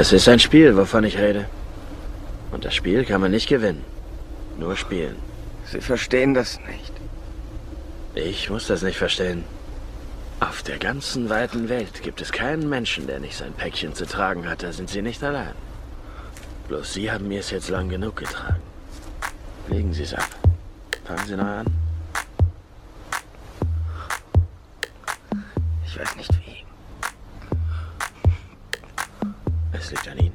Es ist ein Spiel, wovon ich rede. Und das Spiel kann man nicht gewinnen. Nur spielen. Sie verstehen das nicht. Ich muss das nicht verstehen. Auf der ganzen weiten Welt gibt es keinen Menschen, der nicht sein Päckchen zu tragen hat. Da sind Sie nicht allein. Bloß Sie haben mir es jetzt lang genug getragen. Legen Sie es ab. Fangen Sie neu an. Ich weiß nicht Es liegt an Ihnen.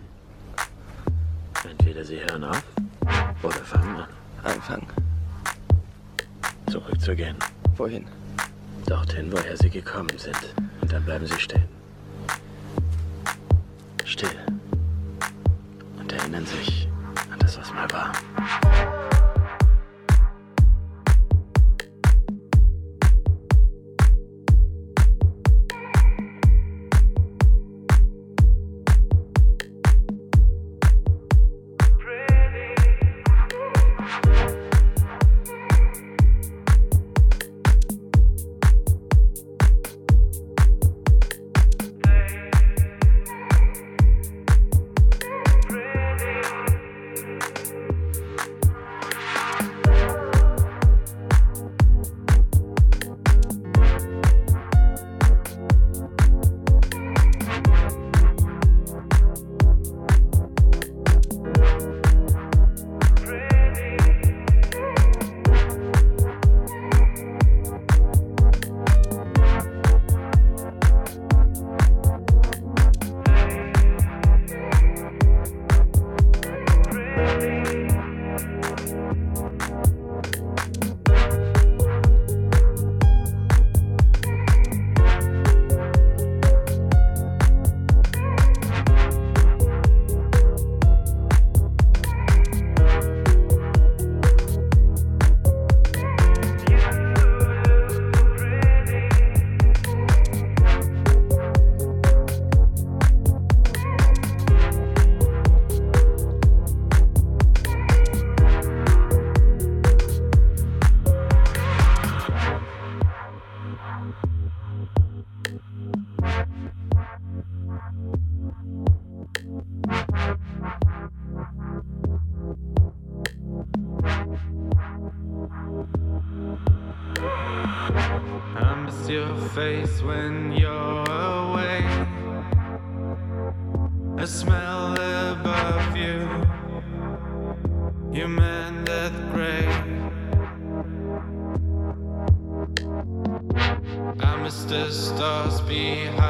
Entweder Sie hören auf oder fangen an. Anfangen. Zurückzugehen. Wohin? Dorthin, woher Sie gekommen sind. Und dann bleiben Sie stehen. Still. Und erinnern sich an das, was mal war. I smell above you. Your man death gray. I miss the stars behind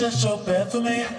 Just so bad for me.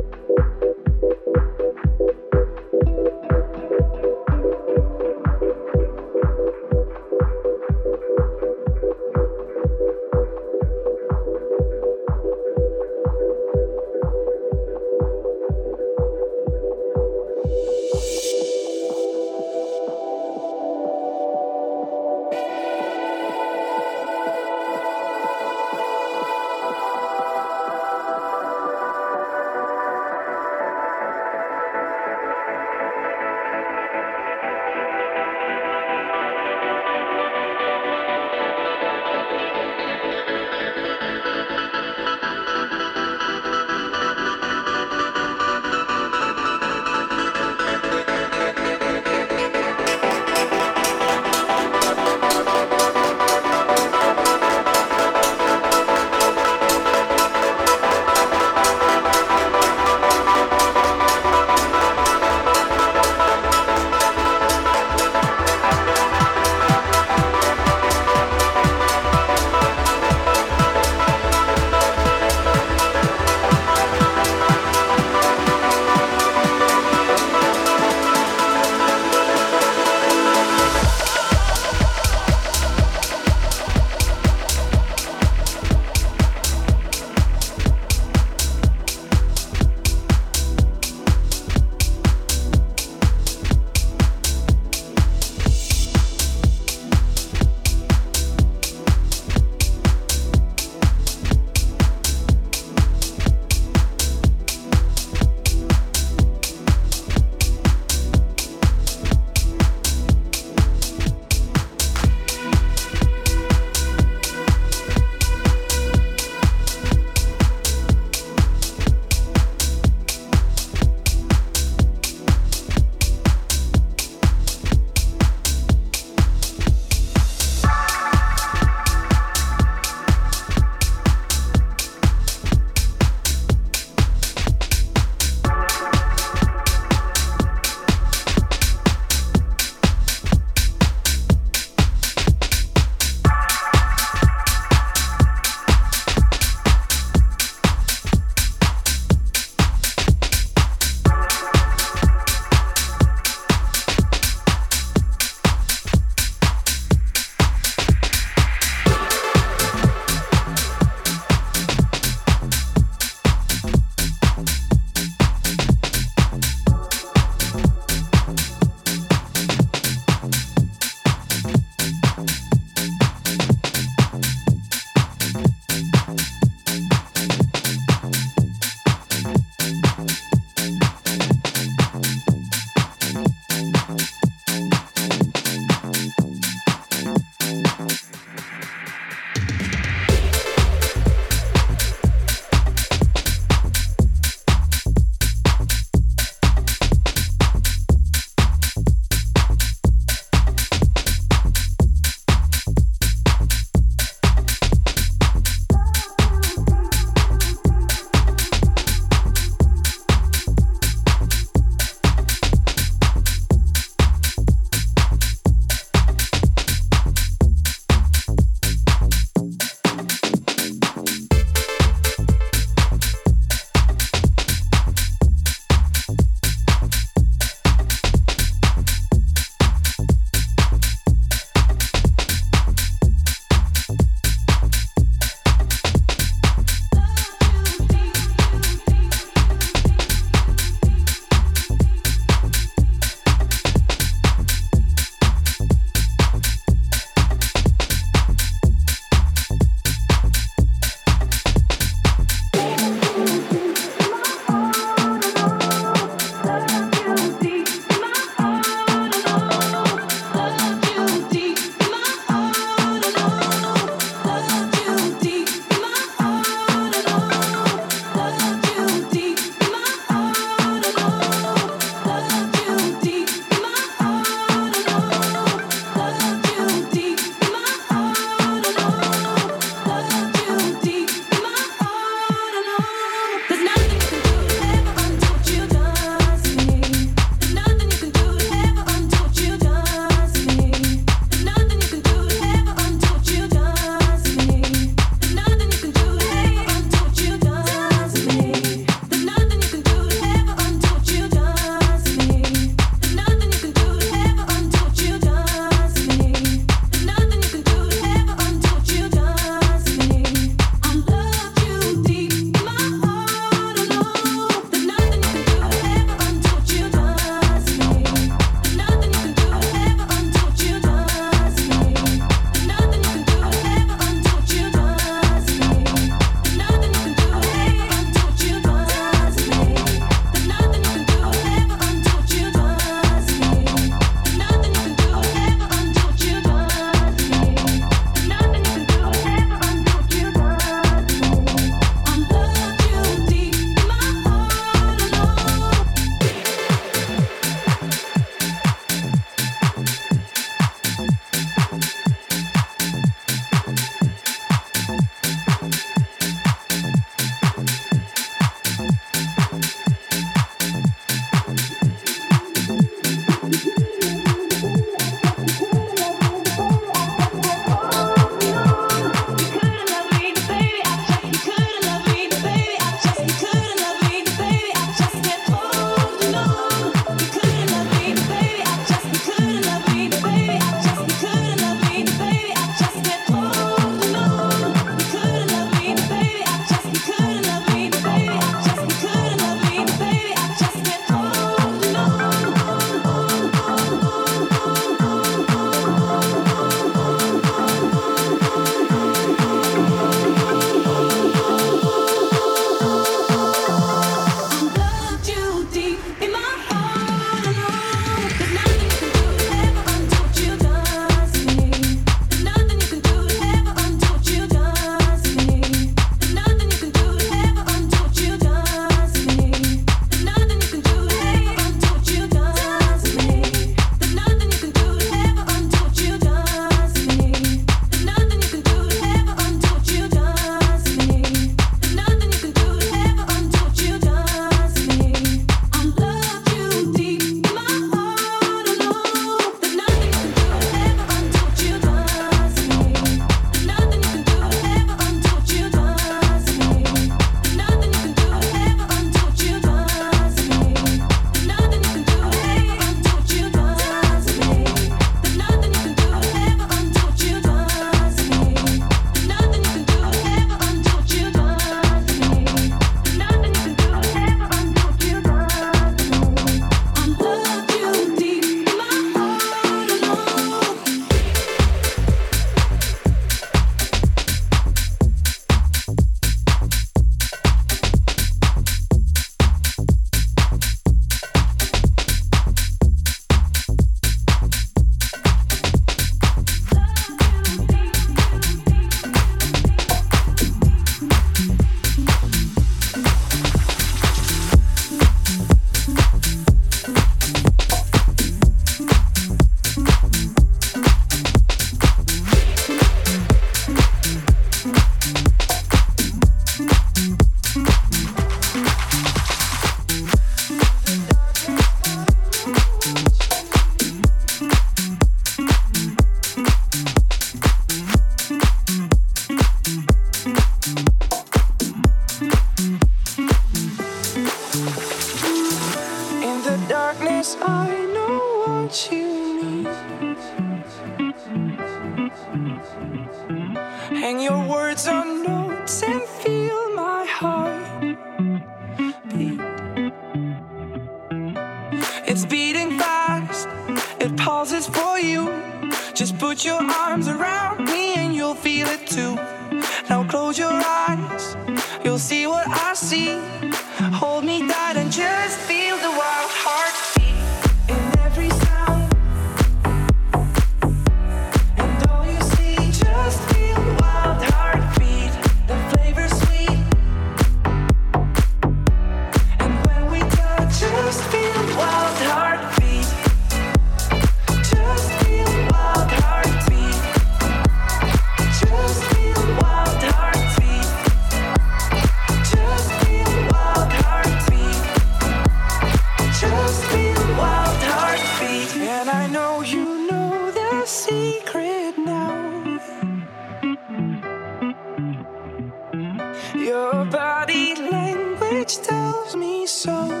Your body language tells me so.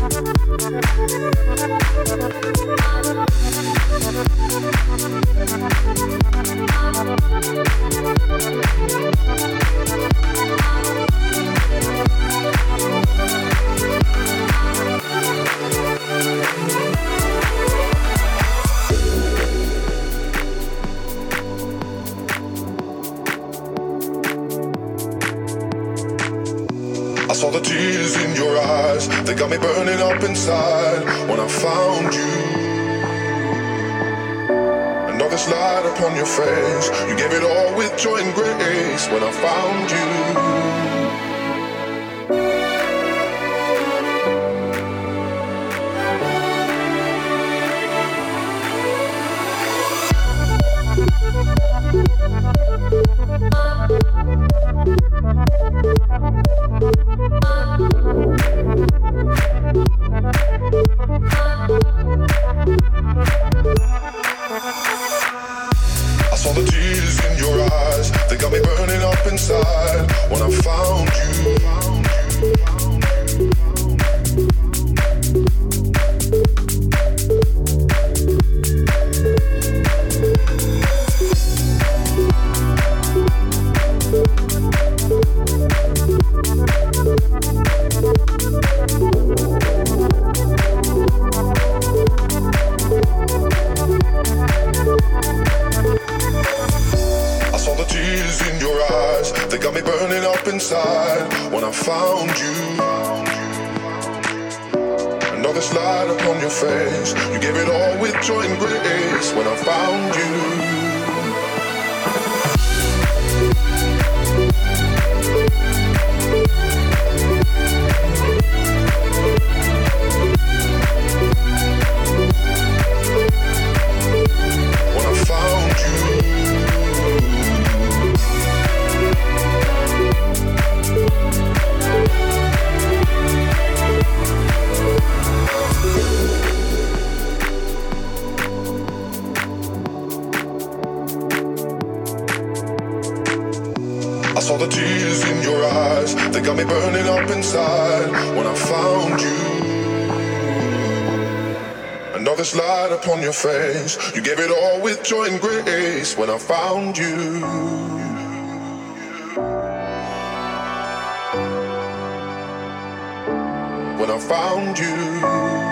Thank saw the tears in your eyes. They got me burning up inside when I found you. And all light upon your face, you gave it all with joy and grace when I found you. Thank Thank you. found you. When I found you.